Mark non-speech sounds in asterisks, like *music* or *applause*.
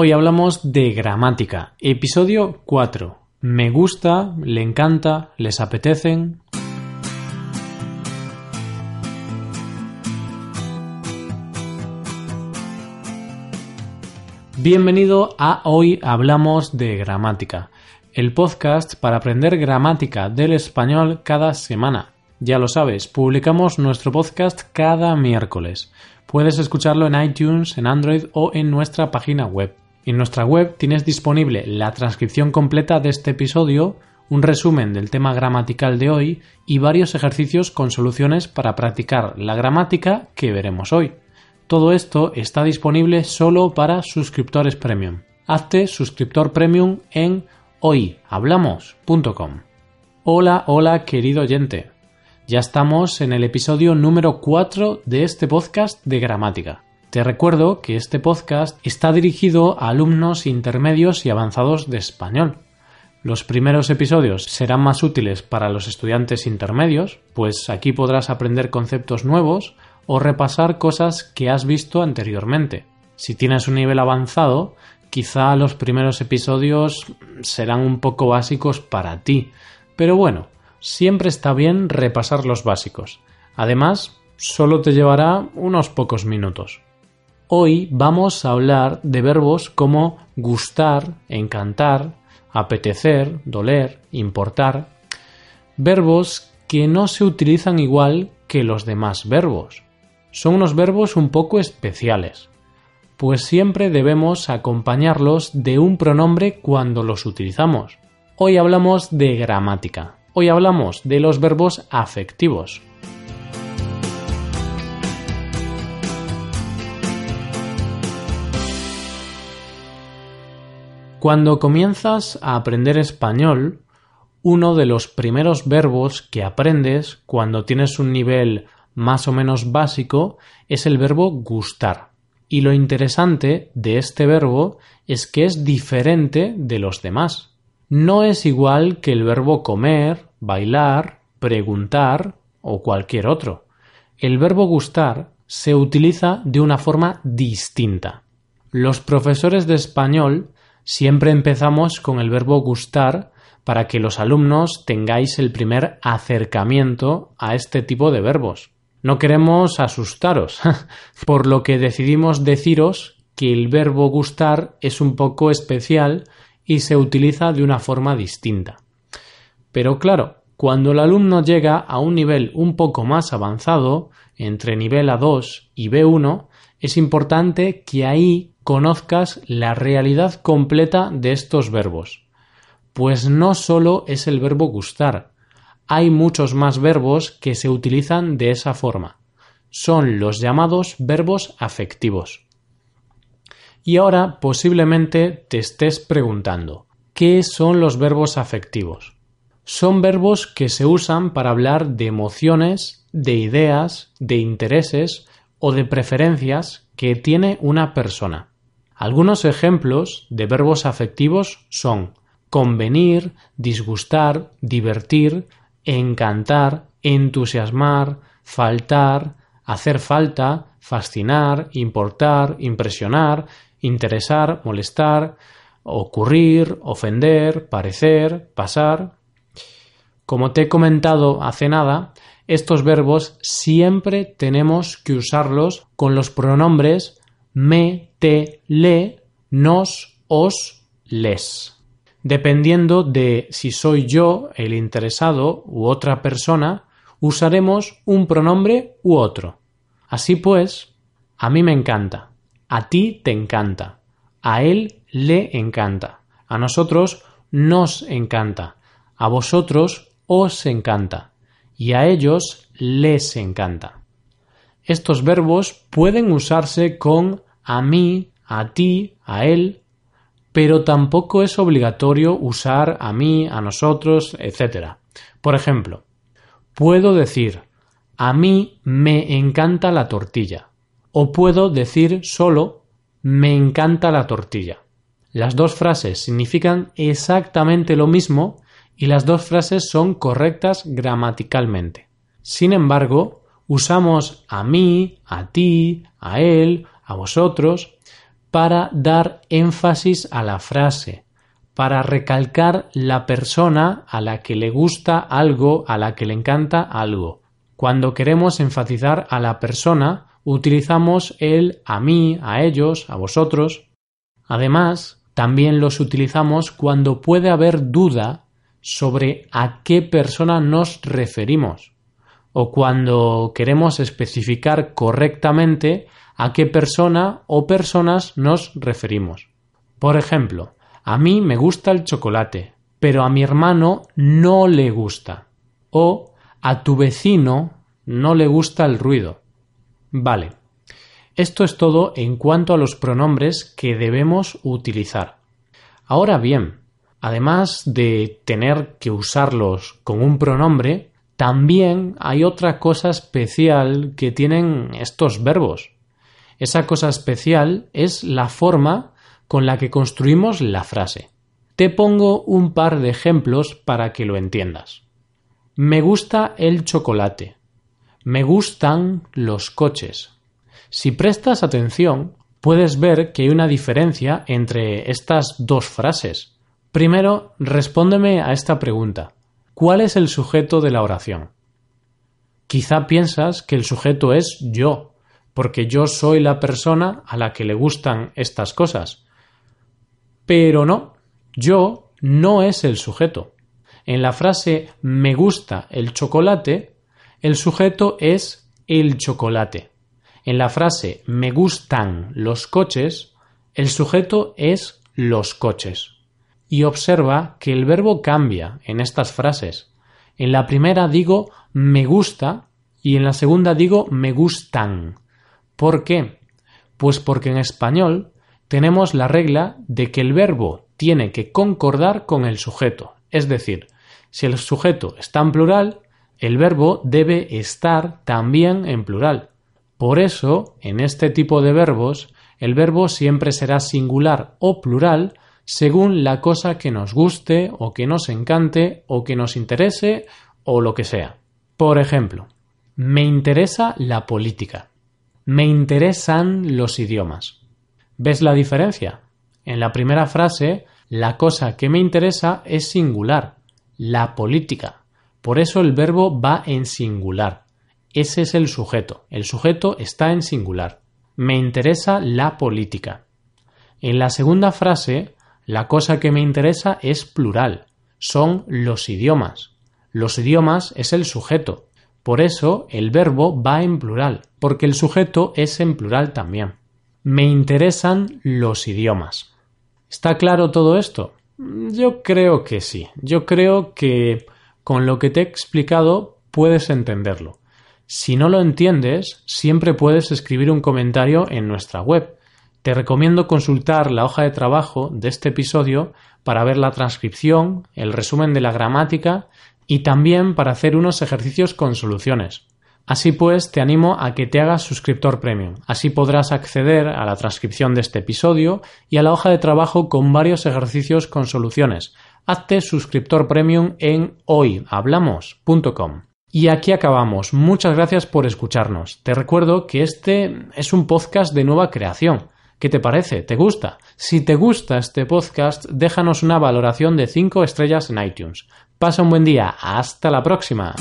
Hoy hablamos de gramática, episodio 4. Me gusta, le encanta, les apetecen. Bienvenido a Hoy Hablamos de Gramática, el podcast para aprender gramática del español cada semana. Ya lo sabes, publicamos nuestro podcast cada miércoles. Puedes escucharlo en iTunes, en Android o en nuestra página web. En nuestra web tienes disponible la transcripción completa de este episodio, un resumen del tema gramatical de hoy y varios ejercicios con soluciones para practicar la gramática que veremos hoy. Todo esto está disponible solo para suscriptores premium. Hazte suscriptor premium en hoyhablamos.com. Hola, hola querido oyente. Ya estamos en el episodio número 4 de este podcast de gramática. Te recuerdo que este podcast está dirigido a alumnos intermedios y avanzados de español. Los primeros episodios serán más útiles para los estudiantes intermedios, pues aquí podrás aprender conceptos nuevos o repasar cosas que has visto anteriormente. Si tienes un nivel avanzado, quizá los primeros episodios serán un poco básicos para ti, pero bueno, siempre está bien repasar los básicos. Además, solo te llevará unos pocos minutos. Hoy vamos a hablar de verbos como gustar, encantar, apetecer, doler, importar, verbos que no se utilizan igual que los demás verbos. Son unos verbos un poco especiales, pues siempre debemos acompañarlos de un pronombre cuando los utilizamos. Hoy hablamos de gramática. Hoy hablamos de los verbos afectivos. Cuando comienzas a aprender español, uno de los primeros verbos que aprendes cuando tienes un nivel más o menos básico es el verbo gustar. Y lo interesante de este verbo es que es diferente de los demás. No es igual que el verbo comer, bailar, preguntar o cualquier otro. El verbo gustar se utiliza de una forma distinta. Los profesores de español Siempre empezamos con el verbo gustar para que los alumnos tengáis el primer acercamiento a este tipo de verbos. No queremos asustaros, *laughs* por lo que decidimos deciros que el verbo gustar es un poco especial y se utiliza de una forma distinta. Pero claro, cuando el alumno llega a un nivel un poco más avanzado, entre nivel A2 y B1, es importante que ahí conozcas la realidad completa de estos verbos. Pues no solo es el verbo gustar, hay muchos más verbos que se utilizan de esa forma. Son los llamados verbos afectivos. Y ahora posiblemente te estés preguntando, ¿qué son los verbos afectivos? Son verbos que se usan para hablar de emociones, de ideas, de intereses o de preferencias que tiene una persona. Algunos ejemplos de verbos afectivos son convenir, disgustar, divertir, encantar, entusiasmar, faltar, hacer falta, fascinar, importar, impresionar, interesar, molestar, ocurrir, ofender, parecer, pasar. Como te he comentado hace nada, estos verbos siempre tenemos que usarlos con los pronombres me, te, le, nos, os, les. Dependiendo de si soy yo el interesado u otra persona, usaremos un pronombre u otro. Así pues, a mí me encanta, a ti te encanta, a él le encanta, a nosotros nos encanta, a vosotros os encanta y a ellos les encanta. Estos verbos pueden usarse con a mí, a ti, a él, pero tampoco es obligatorio usar a mí, a nosotros, etc. Por ejemplo, puedo decir a mí me encanta la tortilla o puedo decir solo me encanta la tortilla. Las dos frases significan exactamente lo mismo y las dos frases son correctas gramaticalmente. Sin embargo, usamos a mí, a ti, a él, a vosotros, para dar énfasis a la frase, para recalcar la persona a la que le gusta algo, a la que le encanta algo. Cuando queremos enfatizar a la persona, utilizamos el a mí, a ellos, a vosotros. Además, también los utilizamos cuando puede haber duda sobre a qué persona nos referimos o cuando queremos especificar correctamente a qué persona o personas nos referimos. Por ejemplo, a mí me gusta el chocolate, pero a mi hermano no le gusta. O a tu vecino no le gusta el ruido. Vale. Esto es todo en cuanto a los pronombres que debemos utilizar. Ahora bien, además de tener que usarlos con un pronombre, también hay otra cosa especial que tienen estos verbos. Esa cosa especial es la forma con la que construimos la frase. Te pongo un par de ejemplos para que lo entiendas. Me gusta el chocolate. Me gustan los coches. Si prestas atención, puedes ver que hay una diferencia entre estas dos frases. Primero, respóndeme a esta pregunta. ¿Cuál es el sujeto de la oración? Quizá piensas que el sujeto es yo, porque yo soy la persona a la que le gustan estas cosas. Pero no, yo no es el sujeto. En la frase me gusta el chocolate, el sujeto es el chocolate. En la frase me gustan los coches, el sujeto es los coches y observa que el verbo cambia en estas frases. En la primera digo me gusta y en la segunda digo me gustan. ¿Por qué? Pues porque en español tenemos la regla de que el verbo tiene que concordar con el sujeto. Es decir, si el sujeto está en plural, el verbo debe estar también en plural. Por eso, en este tipo de verbos, el verbo siempre será singular o plural según la cosa que nos guste o que nos encante o que nos interese o lo que sea. Por ejemplo, me interesa la política. Me interesan los idiomas. ¿Ves la diferencia? En la primera frase, la cosa que me interesa es singular, la política. Por eso el verbo va en singular. Ese es el sujeto. El sujeto está en singular. Me interesa la política. En la segunda frase, la cosa que me interesa es plural. Son los idiomas. Los idiomas es el sujeto. Por eso el verbo va en plural, porque el sujeto es en plural también. Me interesan los idiomas. ¿Está claro todo esto? Yo creo que sí. Yo creo que con lo que te he explicado puedes entenderlo. Si no lo entiendes, siempre puedes escribir un comentario en nuestra web te recomiendo consultar la hoja de trabajo de este episodio para ver la transcripción, el resumen de la gramática y también para hacer unos ejercicios con soluciones. Así pues, te animo a que te hagas suscriptor premium. Así podrás acceder a la transcripción de este episodio y a la hoja de trabajo con varios ejercicios con soluciones. Hazte suscriptor premium en hoyhablamos.com. Y aquí acabamos. Muchas gracias por escucharnos. Te recuerdo que este es un podcast de nueva creación. ¿Qué te parece? ¿Te gusta? Si te gusta este podcast, déjanos una valoración de 5 estrellas en iTunes. Pasa un buen día. Hasta la próxima.